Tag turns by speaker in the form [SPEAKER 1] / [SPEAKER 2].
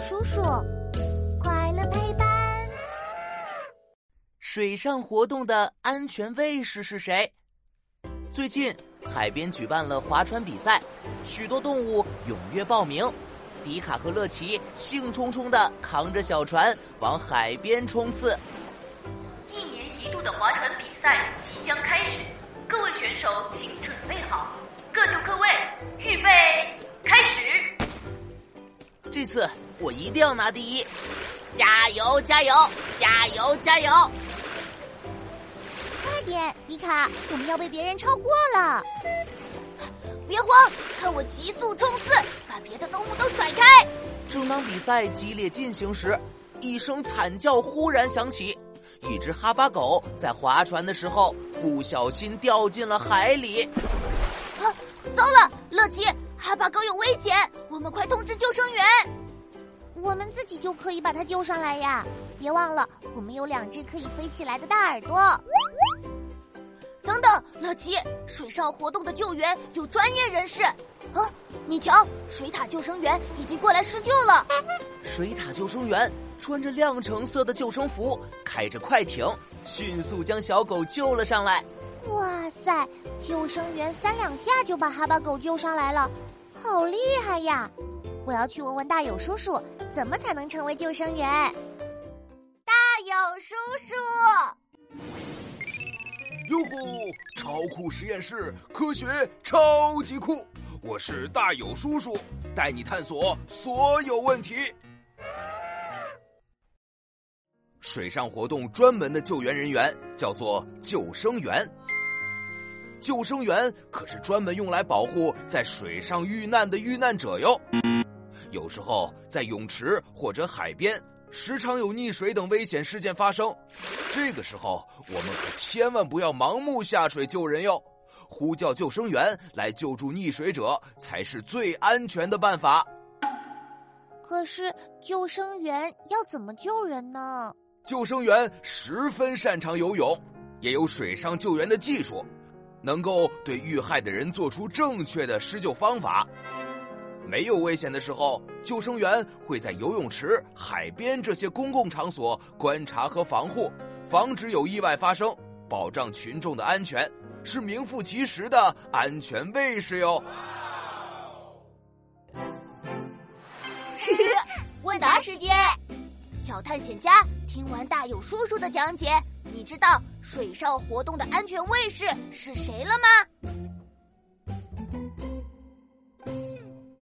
[SPEAKER 1] 叔叔，快乐陪伴。
[SPEAKER 2] 水上活动的安全卫士是谁？最近海边举办了划船比赛，许多动物踊跃报名。迪卡和乐奇兴冲冲的扛着小船往海边冲刺。
[SPEAKER 3] 一年一度的划船比
[SPEAKER 2] 这次我一定要拿第一！
[SPEAKER 4] 加油，加油，加油，加油！
[SPEAKER 1] 快点，迪卡，我们要被别人超过了！
[SPEAKER 4] 别慌，看我急速冲刺，把别的动物都甩开！
[SPEAKER 2] 正当比赛激烈进行时，一声惨叫忽然响起，一只哈巴狗在划船的时候不小心掉进了海里。
[SPEAKER 4] 啊，糟了，乐奇，哈巴狗有危险，我们快通知救生员！
[SPEAKER 1] 我们自己就可以把它救上来呀！别忘了，我们有两只可以飞起来的大耳朵。
[SPEAKER 4] 等等，乐奇，水上活动的救援有专业人士。啊，你瞧，水獭救生员已经过来施救了。
[SPEAKER 2] 水獭救生员穿着亮橙色的救生服，开着快艇，迅速将小狗救了上来。
[SPEAKER 1] 哇塞，救生员三两下就把哈巴狗救上来了，好厉害呀！我要去问问大友叔叔，怎么才能成为救生员？
[SPEAKER 4] 大友叔叔，
[SPEAKER 5] 哟呼！超酷实验室，科学超级酷！我是大友叔叔，带你探索所有问题。水上活动专门的救援人员叫做救生员。救生员可是专门用来保护在水上遇难的遇难者哟。有时候在泳池或者海边，时常有溺水等危险事件发生。这个时候，我们可千万不要盲目下水救人哟，呼叫救生员来救助溺水者才是最安全的办法。
[SPEAKER 1] 可是，救生员要怎么救人呢？
[SPEAKER 5] 救生员十分擅长游泳，也有水上救援的技术，能够对遇害的人做出正确的施救方法。没有危险的时候，救生员会在游泳池、海边这些公共场所观察和防护，防止有意外发生，保障群众的安全，是名副其实的安全卫士哟。
[SPEAKER 4] 问答时间，小探险家听完大友叔叔的讲解，你知道水上活动的安全卫士是谁了吗？